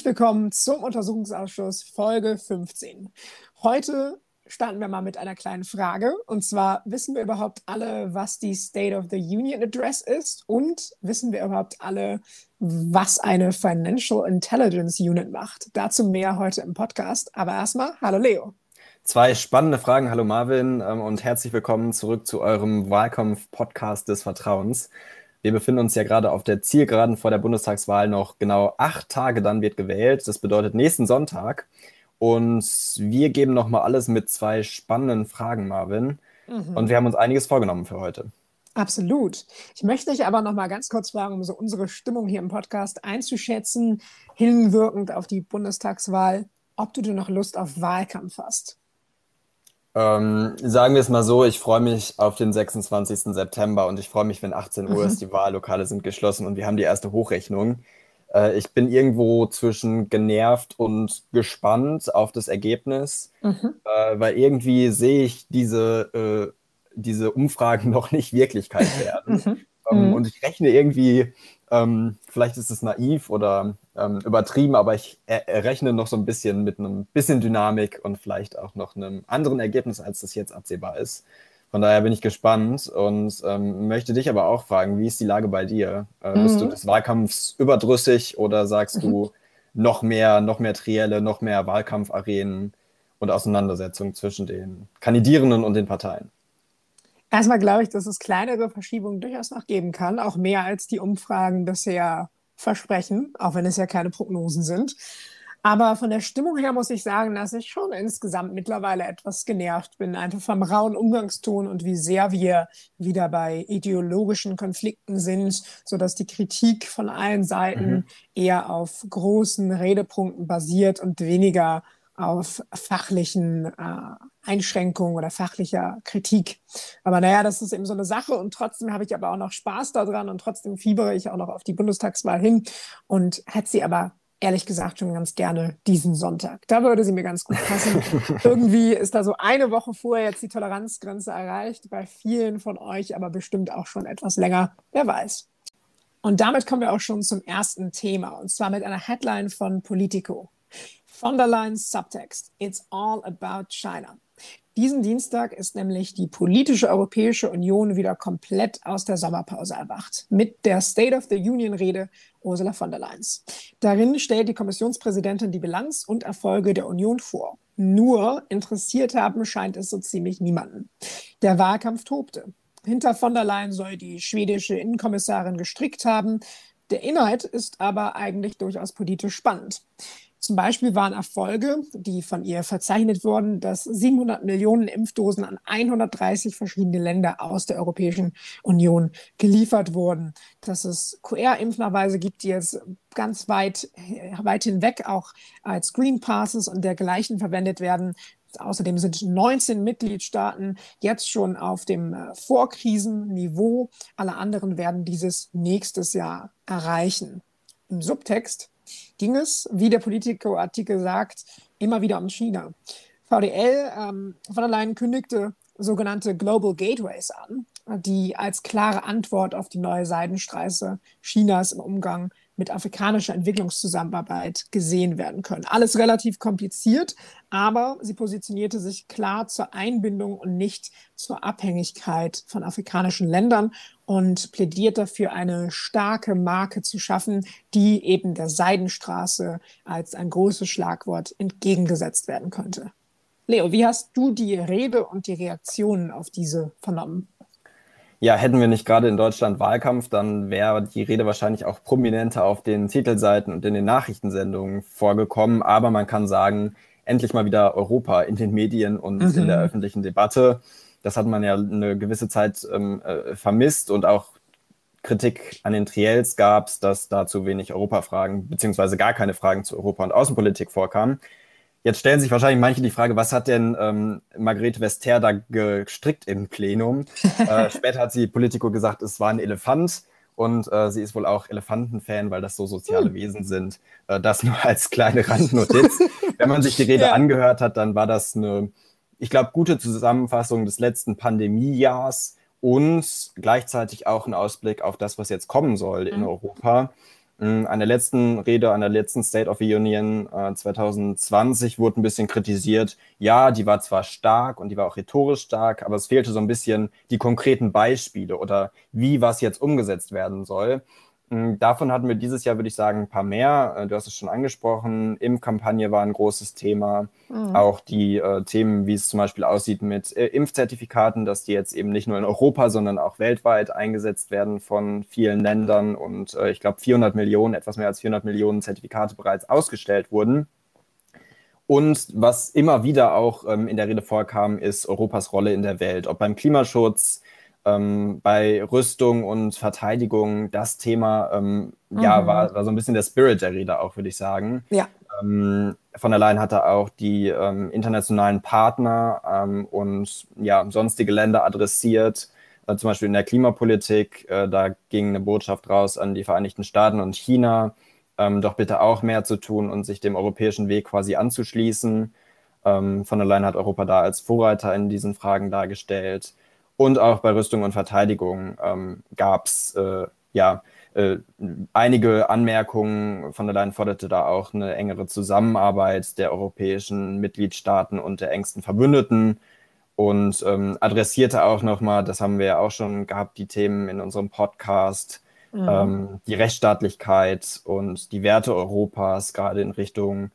Herzlich willkommen zum Untersuchungsausschuss Folge 15. Heute starten wir mal mit einer kleinen Frage. Und zwar, wissen wir überhaupt alle, was die State of the Union Address ist? Und wissen wir überhaupt alle, was eine Financial Intelligence Unit macht? Dazu mehr heute im Podcast. Aber erstmal, hallo Leo. Zwei spannende Fragen. Hallo Marvin ähm, und herzlich willkommen zurück zu eurem Wahlkampf-Podcast des Vertrauens. Wir befinden uns ja gerade auf der Zielgeraden vor der Bundestagswahl noch genau acht Tage, dann wird gewählt. Das bedeutet nächsten Sonntag. Und wir geben nochmal alles mit zwei spannenden Fragen, Marvin. Mhm. Und wir haben uns einiges vorgenommen für heute. Absolut. Ich möchte dich aber noch mal ganz kurz fragen, um so unsere Stimmung hier im Podcast einzuschätzen, hinwirkend auf die Bundestagswahl, ob du denn noch Lust auf Wahlkampf hast. Ähm, sagen wir es mal so, ich freue mich auf den 26. September und ich freue mich, wenn 18 Uhr ist, mhm. die Wahllokale sind geschlossen und wir haben die erste Hochrechnung. Äh, ich bin irgendwo zwischen genervt und gespannt auf das Ergebnis, mhm. äh, weil irgendwie sehe ich diese, äh, diese Umfragen noch nicht Wirklichkeit werden. Mhm. Ähm, mhm. Und ich rechne irgendwie, ähm, vielleicht ist es naiv oder ähm, übertrieben, aber ich rechne noch so ein bisschen mit einem bisschen Dynamik und vielleicht auch noch einem anderen Ergebnis, als das jetzt absehbar ist. Von daher bin ich gespannt und ähm, möchte dich aber auch fragen, wie ist die Lage bei dir? Äh, mhm. Bist du des Wahlkampfs überdrüssig oder sagst mhm. du noch mehr, noch mehr Trielle, noch mehr Wahlkampfarenen und Auseinandersetzungen zwischen den Kandidierenden und den Parteien? Erstmal glaube ich, dass es kleinere Verschiebungen durchaus noch geben kann, auch mehr als die Umfragen bisher versprechen, auch wenn es ja keine Prognosen sind. Aber von der Stimmung her muss ich sagen, dass ich schon insgesamt mittlerweile etwas genervt bin, einfach vom rauen Umgangston und wie sehr wir wieder bei ideologischen Konflikten sind, sodass die Kritik von allen Seiten mhm. eher auf großen Redepunkten basiert und weniger auf fachlichen äh, Einschränkungen oder fachlicher Kritik. Aber naja, das ist eben so eine Sache und trotzdem habe ich aber auch noch Spaß daran und trotzdem fiebere ich auch noch auf die Bundestagswahl hin und hätte sie aber ehrlich gesagt schon ganz gerne diesen Sonntag. Da würde sie mir ganz gut passen. Irgendwie ist da so eine Woche vorher jetzt die Toleranzgrenze erreicht, bei vielen von euch aber bestimmt auch schon etwas länger, wer weiß. Und damit kommen wir auch schon zum ersten Thema, und zwar mit einer Headline von Politico. Von der Line Subtext. It's all about China. Diesen Dienstag ist nämlich die politische Europäische Union wieder komplett aus der Sommerpause erwacht. Mit der State of the Union-Rede Ursula von der Leyen. Darin stellt die Kommissionspräsidentin die Bilanz und Erfolge der Union vor. Nur interessiert haben scheint es so ziemlich niemanden. Der Wahlkampf tobte. Hinter von der Leyen soll die schwedische Innenkommissarin gestrickt haben. Der Inhalt ist aber eigentlich durchaus politisch spannend. Zum Beispiel waren Erfolge, die von ihr verzeichnet wurden, dass 700 Millionen Impfdosen an 130 verschiedene Länder aus der Europäischen Union geliefert wurden. Dass es QR-Impfnachweise gibt, die jetzt ganz weit, weit hinweg auch als Green Passes und dergleichen verwendet werden. Außerdem sind 19 Mitgliedstaaten jetzt schon auf dem äh, Vorkrisenniveau. Alle anderen werden dieses nächstes Jahr erreichen. Im Subtext ging es, wie der Politico-Artikel sagt, immer wieder um China. VDL ähm, von Leyen kündigte sogenannte Global Gateways an, die als klare Antwort auf die neue Seidenstraße Chinas im Umgang mit afrikanischer Entwicklungszusammenarbeit gesehen werden können. Alles relativ kompliziert, aber sie positionierte sich klar zur Einbindung und nicht zur Abhängigkeit von afrikanischen Ländern und plädiert dafür, eine starke Marke zu schaffen, die eben der Seidenstraße als ein großes Schlagwort entgegengesetzt werden könnte. Leo, wie hast du die Rede und die Reaktionen auf diese vernommen? Ja, hätten wir nicht gerade in Deutschland Wahlkampf, dann wäre die Rede wahrscheinlich auch prominenter auf den Titelseiten und in den Nachrichtensendungen vorgekommen. Aber man kann sagen, endlich mal wieder Europa in den Medien und mhm. in der öffentlichen Debatte. Das hat man ja eine gewisse Zeit ähm, äh, vermisst und auch Kritik an den Triels gab es, dass da zu wenig Europafragen beziehungsweise gar keine Fragen zu Europa- und Außenpolitik vorkamen. Jetzt stellen sich wahrscheinlich manche die Frage, was hat denn ähm, Margrethe Vester da gestrickt im Plenum? äh, später hat sie Politico gesagt, es war ein Elefant und äh, sie ist wohl auch Elefantenfan, weil das so soziale hm. Wesen sind. Äh, das nur als kleine Randnotiz. Wenn man sich die Rede ja. angehört hat, dann war das eine, ich glaube, gute Zusammenfassung des letzten Pandemiejahrs und gleichzeitig auch ein Ausblick auf das, was jetzt kommen soll in mhm. Europa. An der letzten Rede, an der letzten State of the Union äh, 2020 wurde ein bisschen kritisiert. Ja, die war zwar stark und die war auch rhetorisch stark, aber es fehlte so ein bisschen die konkreten Beispiele oder wie was jetzt umgesetzt werden soll. Hm, davon hatten wir dieses Jahr, würde ich sagen, ein paar mehr. Äh, du hast es schon angesprochen. Impfkampagne war ein großes Thema. Mhm. Auch die äh, Themen, wie es zum Beispiel aussieht mit äh, Impfzertifikaten, dass die jetzt eben nicht nur in Europa, sondern auch weltweit eingesetzt werden von vielen Ländern. Und äh, ich glaube, 400 Millionen, etwas mehr als 400 Millionen Zertifikate bereits ausgestellt wurden. Und was immer wieder auch ähm, in der Rede vorkam, ist Europas Rolle in der Welt, ob beim Klimaschutz, ähm, bei Rüstung und Verteidigung das Thema, ähm, mhm. ja, war, war so ein bisschen der Spirit der Rede auch, würde ich sagen. Ja. Ähm, von der Leyen hatte auch die ähm, internationalen Partner ähm, und ja, sonstige Länder adressiert, äh, zum Beispiel in der Klimapolitik. Äh, da ging eine Botschaft raus an die Vereinigten Staaten und China, ähm, doch bitte auch mehr zu tun und sich dem europäischen Weg quasi anzuschließen. von der Leyen hat Europa da als Vorreiter in diesen Fragen dargestellt. Und auch bei Rüstung und Verteidigung ähm, gab es äh, ja äh, einige Anmerkungen. Von der Leyen forderte da auch eine engere Zusammenarbeit der europäischen Mitgliedstaaten und der engsten Verbündeten und ähm, adressierte auch nochmal, das haben wir ja auch schon gehabt, die Themen in unserem Podcast, mhm. ähm, die Rechtsstaatlichkeit und die Werte Europas, gerade in Richtung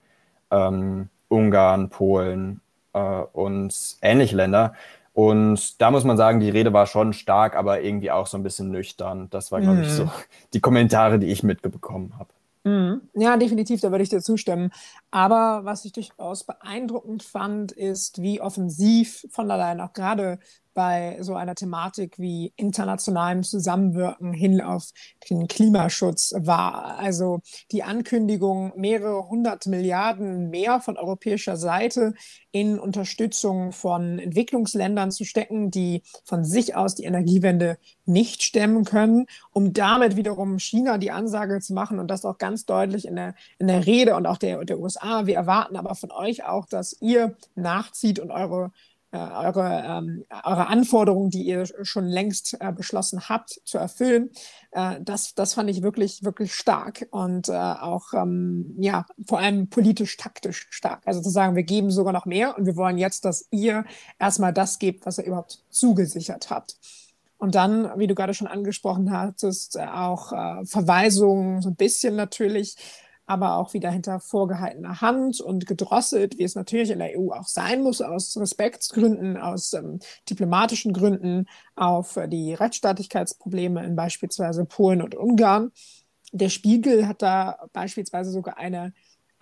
ähm, Ungarn, Polen äh, und ähnliche Länder. Und da muss man sagen, die Rede war schon stark, aber irgendwie auch so ein bisschen nüchtern. Das war, glaube mm. ich, so mhm. die Kommentare, die ich mitbekommen habe. Mm. Ja, definitiv, da würde ich dir zustimmen. Aber was ich durchaus beeindruckend fand, ist, wie offensiv von der Leyen auch gerade bei so einer Thematik wie internationalem Zusammenwirken hin auf den Klimaschutz war. Also die Ankündigung, mehrere hundert Milliarden mehr von europäischer Seite in Unterstützung von Entwicklungsländern zu stecken, die von sich aus die Energiewende nicht stemmen können, um damit wiederum China die Ansage zu machen und das auch ganz deutlich in der, in der Rede und auch der, der USA. Wir erwarten aber von euch auch, dass ihr nachzieht und eure eure, ähm, eure Anforderungen, die ihr schon längst äh, beschlossen habt, zu erfüllen. Äh, das, das fand ich wirklich, wirklich stark und äh, auch, ähm, ja, vor allem politisch-taktisch stark. Also zu sagen, wir geben sogar noch mehr und wir wollen jetzt, dass ihr erstmal das gebt, was ihr überhaupt zugesichert habt. Und dann, wie du gerade schon angesprochen hattest, äh, auch äh, Verweisungen, so ein bisschen natürlich aber auch wieder hinter vorgehaltener Hand und gedrosselt, wie es natürlich in der EU auch sein muss, aus Respektsgründen, aus ähm, diplomatischen Gründen, auf äh, die Rechtsstaatlichkeitsprobleme in beispielsweise Polen und Ungarn. Der Spiegel hat da beispielsweise sogar eine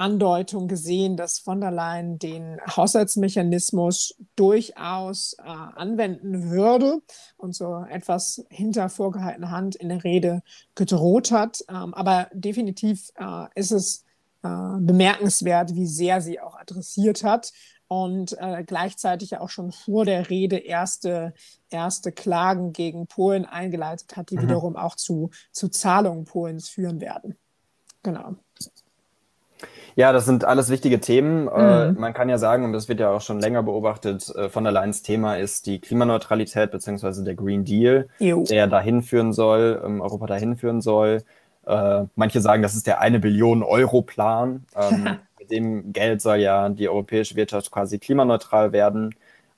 Andeutung gesehen, dass von der Leyen den Haushaltsmechanismus durchaus äh, anwenden würde und so etwas hinter vorgehaltener Hand in der Rede gedroht hat. Ähm, aber definitiv äh, ist es äh, bemerkenswert, wie sehr sie auch adressiert hat und äh, gleichzeitig ja auch schon vor der Rede erste, erste Klagen gegen Polen eingeleitet hat, die mhm. wiederum auch zu, zu Zahlungen Polens führen werden. Genau. Ja, das sind alles wichtige Themen. Äh, mhm. man kann ja sagen, und das wird ja auch schon länger beobachtet, äh, von der Leyen's Thema ist die Klimaneutralität beziehungsweise der Green Deal, jo. der dahin führen soll, ähm, Europa dahin führen soll. Äh, manche sagen, das ist der eine Billion Euro Plan. Ähm, mit dem Geld soll ja die europäische Wirtschaft quasi klimaneutral werden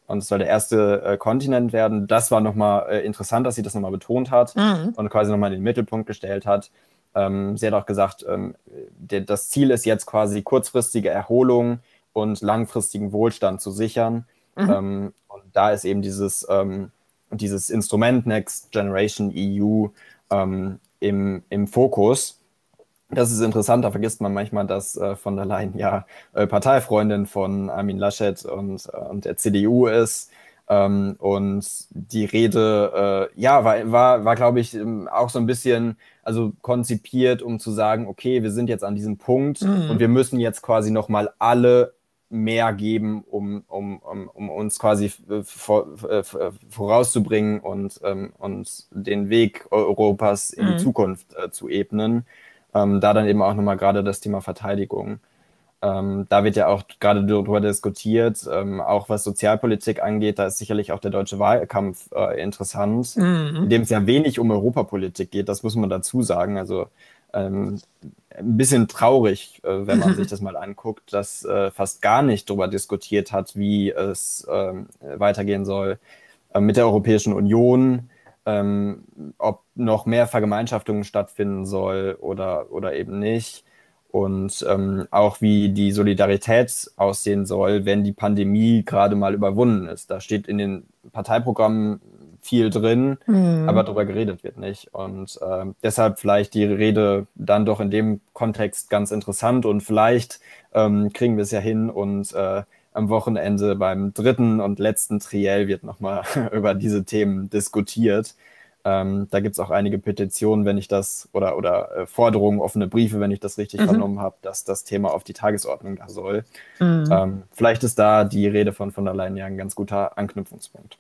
und es soll der erste Kontinent werden. Das war nochmal interessant, dass sie das nochmal betont hat mhm. und quasi nochmal in den Mittelpunkt gestellt hat. Ähm, sie hat auch gesagt, ähm, der, das Ziel ist jetzt quasi kurzfristige Erholung und langfristigen Wohlstand zu sichern. Mhm. Ähm, und da ist eben dieses, ähm, dieses Instrument Next Generation EU ähm, im, im Fokus. Das ist interessant, da vergisst man manchmal, dass äh, von der Leyen ja äh, Parteifreundin von Armin Laschet und, äh, und der CDU ist. Ähm, und die Rede, äh, ja, war, war, war glaube ich, ähm, auch so ein bisschen, also konzipiert, um zu sagen, okay, wir sind jetzt an diesem Punkt mhm. und wir müssen jetzt quasi nochmal alle mehr geben, um, um, um, um uns quasi vor, vorauszubringen und, ähm, und den Weg Europas in mhm. die Zukunft äh, zu ebnen. Ähm, da dann eben auch nochmal gerade das Thema Verteidigung. Ähm, da wird ja auch gerade darüber diskutiert, ähm, auch was Sozialpolitik angeht, da ist sicherlich auch der deutsche Wahlkampf äh, interessant, mhm. in dem es ja wenig um Europapolitik geht, das muss man dazu sagen. Also ähm, ein bisschen traurig, äh, wenn man sich das mal anguckt, dass äh, fast gar nicht darüber diskutiert hat, wie es ähm, weitergehen soll äh, mit der Europäischen Union, ähm, ob noch mehr Vergemeinschaftungen stattfinden soll oder, oder eben nicht und ähm, auch wie die Solidarität aussehen soll, wenn die Pandemie gerade mal überwunden ist. Da steht in den Parteiprogrammen viel drin, mhm. aber darüber geredet wird nicht. Und äh, deshalb vielleicht die Rede dann doch in dem Kontext ganz interessant und vielleicht ähm, kriegen wir es ja hin und äh, am Wochenende beim dritten und letzten Triell wird nochmal über diese Themen diskutiert. Ähm, da gibt es auch einige Petitionen, wenn ich das, oder, oder äh, Forderungen, offene Briefe, wenn ich das richtig mhm. vernommen habe, dass das Thema auf die Tagesordnung da soll. Mhm. Ähm, vielleicht ist da die Rede von von der Leyen ja ein ganz guter Anknüpfungspunkt.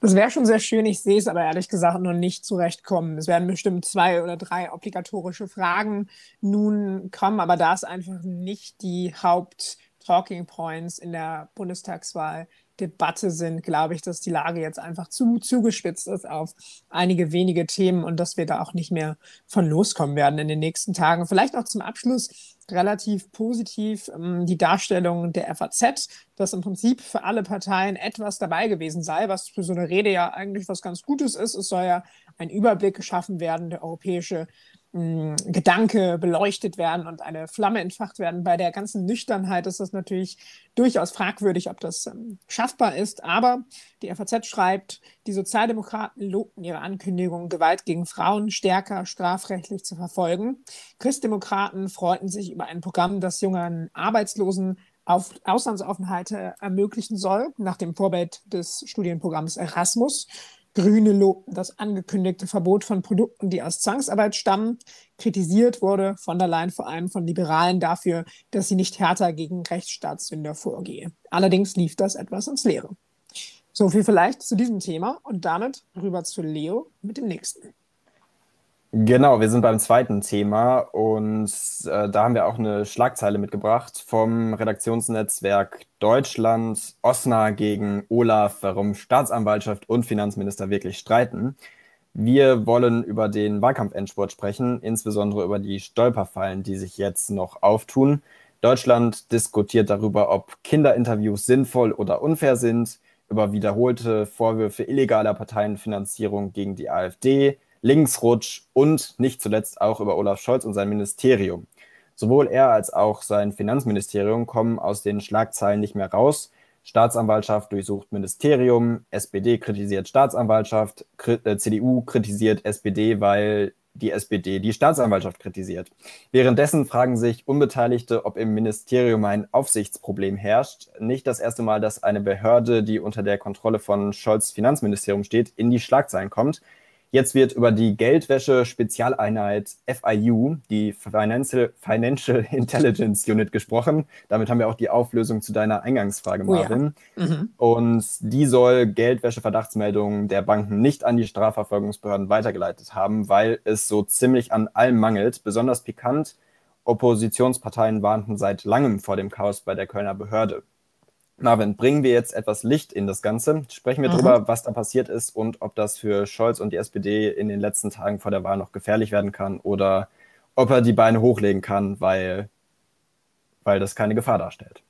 Das wäre schon sehr schön. Ich sehe es aber ehrlich gesagt noch nicht zurechtkommen. Es werden bestimmt zwei oder drei obligatorische Fragen nun kommen, aber da ist einfach nicht die Haupt-Talking Points in der Bundestagswahl Debatte sind, glaube ich, dass die Lage jetzt einfach zu zugespitzt ist auf einige wenige Themen und dass wir da auch nicht mehr von loskommen werden in den nächsten Tagen. Vielleicht noch zum Abschluss relativ positiv ähm, die Darstellung der FAZ, dass im Prinzip für alle Parteien etwas dabei gewesen sei, was für so eine Rede ja eigentlich was ganz Gutes ist. Es soll ja ein Überblick geschaffen werden, der europäische Gedanke beleuchtet werden und eine Flamme entfacht werden. Bei der ganzen Nüchternheit ist das natürlich durchaus fragwürdig, ob das ähm, schaffbar ist. Aber die FAZ schreibt, die Sozialdemokraten lobten ihre Ankündigung, Gewalt gegen Frauen stärker strafrechtlich zu verfolgen. Christdemokraten freuten sich über ein Programm, das jungen Arbeitslosen auf Auslandsaufenthalte ermöglichen soll, nach dem Vorbild des Studienprogramms Erasmus. Grüne lobten das angekündigte Verbot von Produkten, die aus Zwangsarbeit stammen. Kritisiert wurde von der Leyen vor allem von Liberalen dafür, dass sie nicht härter gegen Rechtsstaatssünder vorgehe. Allerdings lief das etwas ins Leere. So viel vielleicht zu diesem Thema und damit rüber zu Leo mit dem nächsten. Genau, wir sind beim zweiten Thema und äh, da haben wir auch eine Schlagzeile mitgebracht vom Redaktionsnetzwerk Deutschland, Osna gegen Olaf, warum Staatsanwaltschaft und Finanzminister wirklich streiten. Wir wollen über den Wahlkampfendsport sprechen, insbesondere über die Stolperfallen, die sich jetzt noch auftun. Deutschland diskutiert darüber, ob Kinderinterviews sinnvoll oder unfair sind, über wiederholte Vorwürfe illegaler Parteienfinanzierung gegen die AfD, Linksrutsch und nicht zuletzt auch über Olaf Scholz und sein Ministerium. Sowohl er als auch sein Finanzministerium kommen aus den Schlagzeilen nicht mehr raus. Staatsanwaltschaft durchsucht Ministerium, SPD kritisiert Staatsanwaltschaft, äh, CDU kritisiert SPD, weil die SPD die Staatsanwaltschaft kritisiert. Währenddessen fragen sich Unbeteiligte, ob im Ministerium ein Aufsichtsproblem herrscht. Nicht das erste Mal, dass eine Behörde, die unter der Kontrolle von Scholz Finanzministerium steht, in die Schlagzeilen kommt. Jetzt wird über die Geldwäsche-Spezialeinheit FIU, die Financial, Financial Intelligence Unit, gesprochen. Damit haben wir auch die Auflösung zu deiner Eingangsfrage, Marvin. Oh ja. mhm. Und die soll Geldwäsche-Verdachtsmeldungen der Banken nicht an die Strafverfolgungsbehörden weitergeleitet haben, weil es so ziemlich an allem mangelt. Besonders pikant, Oppositionsparteien warnten seit langem vor dem Chaos bei der Kölner Behörde. Marvin, bringen wir jetzt etwas Licht in das Ganze. Sprechen wir mhm. darüber, was da passiert ist und ob das für Scholz und die SPD in den letzten Tagen vor der Wahl noch gefährlich werden kann oder ob er die Beine hochlegen kann, weil, weil das keine Gefahr darstellt.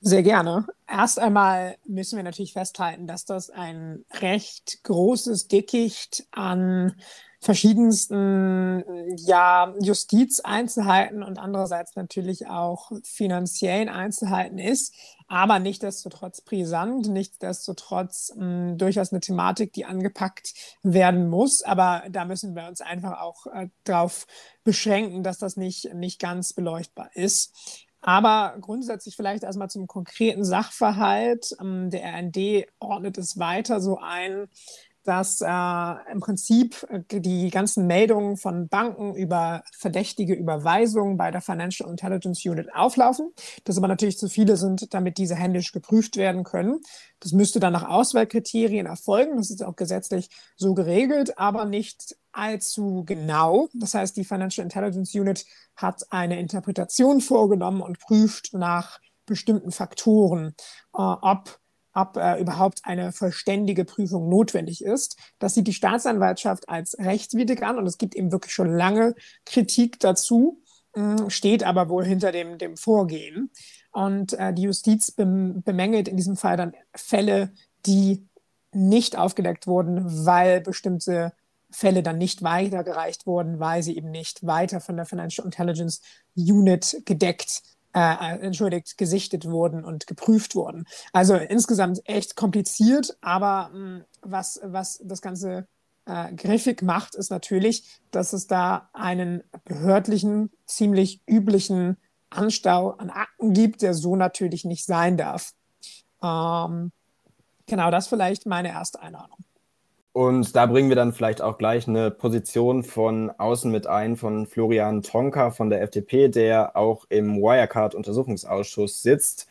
Sehr gerne. Erst einmal müssen wir natürlich festhalten, dass das ein recht großes Dickicht an verschiedensten ja, Justizeinzelheiten und andererseits natürlich auch finanziellen Einzelheiten ist, aber nichtsdestotrotz brisant, nichtsdestotrotz mh, hm, durchaus eine Thematik, die angepackt werden muss. Aber da müssen wir uns einfach auch äh, darauf beschränken, dass das nicht, nicht ganz beleuchtbar ist. Aber grundsätzlich vielleicht erstmal zum konkreten Sachverhalt. Ähm, der RND ordnet es weiter so ein, dass äh, im Prinzip äh, die ganzen Meldungen von Banken über verdächtige Überweisungen bei der Financial Intelligence Unit auflaufen, dass aber natürlich zu viele sind, damit diese händisch geprüft werden können. Das müsste dann nach Auswahlkriterien erfolgen, das ist auch gesetzlich so geregelt, aber nicht allzu genau. Das heißt, die Financial Intelligence Unit hat eine Interpretation vorgenommen und prüft nach bestimmten Faktoren, äh, ob ob äh, überhaupt eine vollständige Prüfung notwendig ist. Das sieht die Staatsanwaltschaft als rechtswidrig an und es gibt eben wirklich schon lange Kritik dazu, hm, steht aber wohl hinter dem, dem Vorgehen. Und äh, die Justiz bemängelt in diesem Fall dann Fälle, die nicht aufgedeckt wurden, weil bestimmte Fälle dann nicht weitergereicht wurden, weil sie eben nicht weiter von der Financial Intelligence Unit gedeckt, äh, entschuldigt, gesichtet wurden und geprüft wurden. Also insgesamt echt kompliziert, aber mh, hm, was, was das Ganze äh, griffig macht, ist natürlich, dass es da einen behördlichen, ziemlich üblichen Anstau an Akten gibt, der so natürlich nicht sein darf. Ähm, genau, das vielleicht meine erste Einordnung. Und da bringen wir dann vielleicht auch gleich eine Position von außen mit ein, von Florian Tonka von der FDP, der auch im Wirecard-Untersuchungsausschuss sitzt.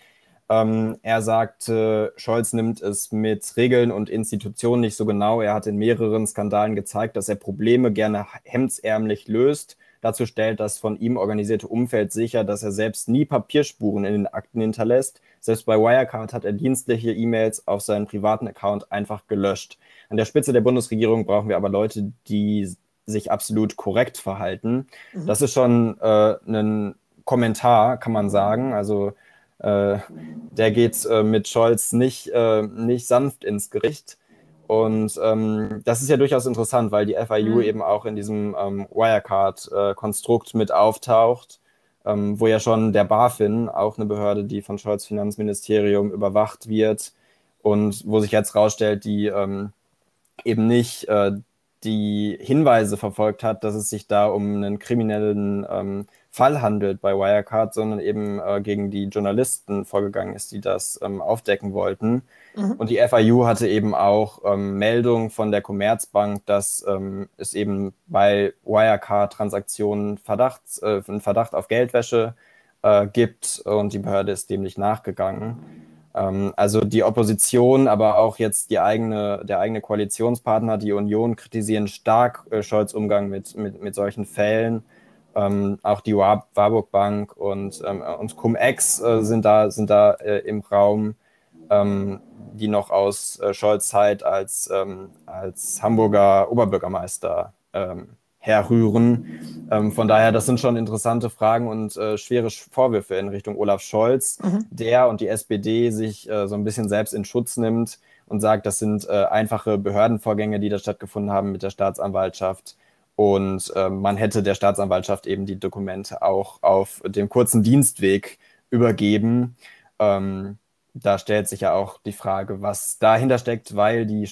Ähm, er sagt, äh, Scholz nimmt es mit Regeln und Institutionen nicht so genau. Er hat in mehreren Skandalen gezeigt, dass er Probleme gerne hemdsärmlich löst Dazu stellt das von ihm organisierte Umfeld sicher, dass er selbst nie Papierspuren in den Akten hinterlässt. Selbst bei Wirecard hat er dienstliche E-Mails auf seinen privaten Account einfach gelöscht. An der Spitze der Bundesregierung brauchen wir aber Leute, die sich absolut korrekt verhalten. Mhm. Das ist schon äh, ein Kommentar, kann man sagen. Also äh, der geht äh, mit Scholz nicht, äh, nicht sanft ins Gericht. Und ähm, das ist ja durchaus interessant, weil die FIU mhm. eben auch in diesem ähm, Wirecard-Konstrukt äh, mit auftaucht, ähm, wo ja schon der BaFin, auch eine Behörde, die von Scholz Finanzministerium überwacht wird und wo sich jetzt rausstellt, die ähm, eben nicht äh, die Hinweise verfolgt hat, dass es sich da um einen kriminellen ähm, Fall handelt bei Wirecard, sondern eben äh, gegen die Journalisten vorgegangen ist, die das ähm, aufdecken wollten. Mhm. Und die FIU hatte eben auch ähm, Meldungen von der Commerzbank, dass ähm, es eben bei Wirecard-Transaktionen Verdachts, äh, einen Verdacht auf Geldwäsche äh, gibt und die Behörde ist dem nicht nachgegangen. Ähm, also die Opposition, aber auch jetzt die eigene, der eigene Koalitionspartner, die Union, kritisieren stark äh, Scholz Umgang mit, mit, mit solchen Fällen. Ähm, auch die Warburg Bank und, ähm, und Cum-Ex äh, sind da, sind da äh, im Raum, ähm, die noch aus äh, Scholz Zeit als, ähm, als Hamburger Oberbürgermeister ähm, herrühren. Ähm, von daher, das sind schon interessante Fragen und äh, schwere Vorwürfe in Richtung Olaf Scholz, mhm. der und die SPD sich äh, so ein bisschen selbst in Schutz nimmt und sagt, das sind äh, einfache Behördenvorgänge, die da stattgefunden haben mit der Staatsanwaltschaft und äh, man hätte der Staatsanwaltschaft eben die Dokumente auch auf dem kurzen Dienstweg übergeben. Ähm, da stellt sich ja auch die Frage, was dahinter steckt, weil die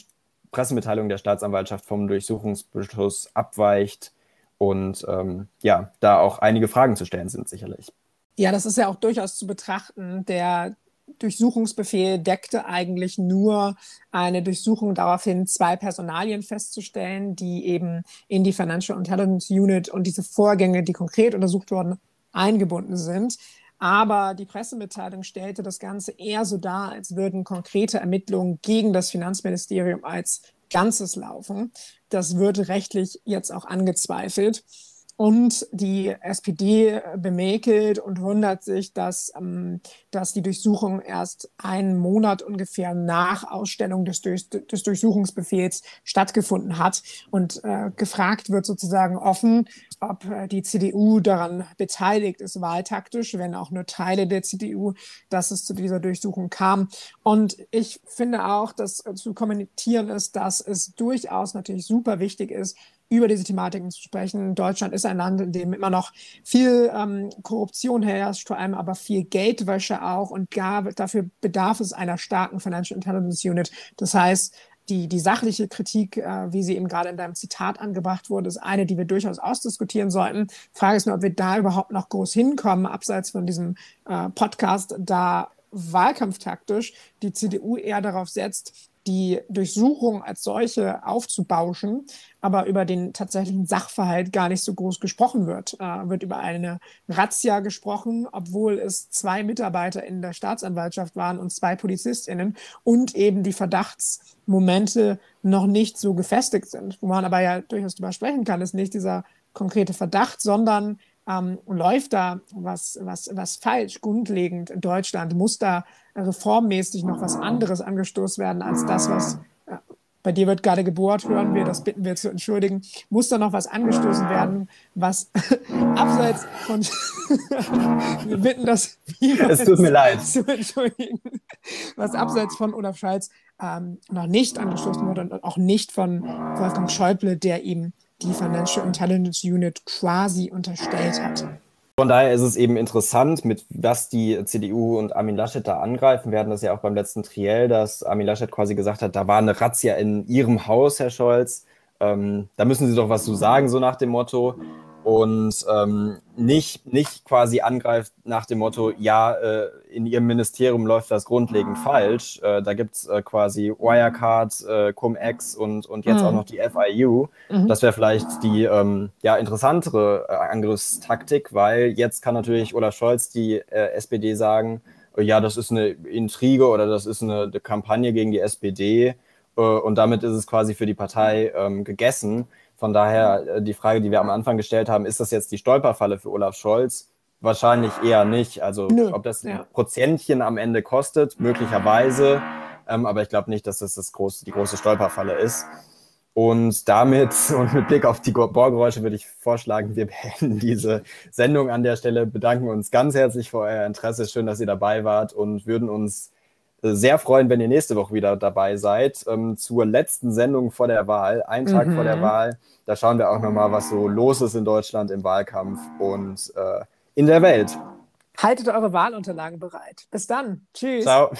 Pressemitteilung der Staatsanwaltschaft vom Durchsuchungsbeschluss abweicht und ähm, ja, da auch einige Fragen zu stellen sind sicherlich. Ja, das ist ja auch durchaus zu betrachten. Der Durchsuchungsbefehl deckte eigentlich nur eine Durchsuchung daraufhin, zwei Personalien festzustellen, die eben in die Financial Intelligence Unit und diese Vorgänge, die konkret untersucht wurden, eingebunden sind. Aber die Pressemitteilung stellte das Ganze eher so dar, als würden konkrete Ermittlungen gegen das Finanzministerium als Ganzes laufen. Das wird rechtlich jetzt auch angezweifelt. Und die SPD bemäkelt und wundert sich, dass, ähm, dass die Durchsuchung erst einen Monat ungefähr nach Ausstellung des, Durch des Durchsuchungsbefehls stattgefunden hat. Und äh, gefragt wird sozusagen offen, ob äh, die CDU daran beteiligt ist, wahltaktisch, wenn auch nur Teile der CDU, dass es zu dieser Durchsuchung kam. Und ich finde auch, dass äh, zu kommentieren ist, dass es durchaus natürlich super wichtig ist, über diese Thematiken zu sprechen. Deutschland ist ein Land, in dem immer noch viel ähm, Korruption herrscht, vor allem aber viel Geldwäsche auch. Und gar, dafür bedarf es einer starken Financial Intelligence Unit. Das heißt, die, die sachliche Kritik, äh, wie sie eben gerade in deinem Zitat angebracht wurde, ist eine, die wir durchaus ausdiskutieren sollten. Frage ist nur, ob wir da überhaupt noch groß hinkommen, abseits von diesem äh, Podcast, da wahlkampftaktisch die CDU eher darauf setzt, die Durchsuchung als solche aufzubauschen, aber über den tatsächlichen Sachverhalt gar nicht so groß gesprochen wird. Äh, wird über eine Razzia gesprochen, obwohl es zwei Mitarbeiter in der Staatsanwaltschaft waren und zwei PolizistInnen und eben die Verdachtsmomente noch nicht so gefestigt sind. Wo man aber ja durchaus drüber sprechen kann, ist nicht dieser konkrete Verdacht, sondern ähm, läuft da was, was, was falsch, grundlegend in Deutschland? Muss da reformmäßig noch was anderes angestoßen werden als das, was äh, bei dir wird gerade gebohrt, hören wir, das bitten wir zu entschuldigen. Muss da noch was angestoßen werden, was abseits von. wir bitten das. Es tut mir leid. Zu entschuldigen. Was abseits von Olaf Scholz ähm, noch nicht angestoßen wurde und auch nicht von Wolfgang Schäuble, der ihm die Financial Intelligence Unit quasi unterstellt hat. Von daher ist es eben interessant, mit was die CDU und Armin Laschet da angreifen. Wir hatten das ja auch beim letzten Triell, dass Armin Laschet quasi gesagt hat, da war eine Razzia in Ihrem Haus, Herr Scholz. Ähm, da müssen Sie doch was zu sagen, so nach dem Motto und ähm, nicht, nicht quasi angreift nach dem Motto, ja, äh, in Ihrem Ministerium läuft das grundlegend falsch. Äh, da gibt es äh, quasi Wirecard, äh, Cum-Ex und, und jetzt mhm. auch noch die FIU. Mhm. Das wäre vielleicht die ähm, ja, interessantere äh, Angriffstaktik, weil jetzt kann natürlich Olaf Scholz die äh, SPD sagen, ja, das ist eine Intrige oder das ist eine, eine Kampagne gegen die SPD und damit ist es quasi für die Partei ähm, gegessen. Von daher äh, die Frage, die wir am Anfang gestellt haben, ist das jetzt die Stolperfalle für Olaf Scholz? Wahrscheinlich eher nicht. Also Nö, ob das ja. Prozentchen am Ende kostet, möglicherweise. Ähm, aber ich glaube nicht, dass das, das große, die große Stolperfalle ist. Und damit und mit Blick auf die Bohrgeräusche würde ich vorschlagen, wir beenden diese Sendung an der Stelle, bedanken uns ganz herzlich für euer Interesse. Schön, dass ihr dabei wart und würden uns sehr freuen, wenn ihr nächste Woche wieder dabei seid ähm, zur letzten Sendung vor der Wahl, einen Tag mhm. vor der mhm. Wahl. Da schauen wir auch nochmal, was so los ist in Deutschland im Wahlkampf und äh, in der Welt. Haltet eure Wahlunterlagen bereit. Bis dann. Tschüss. Ciao.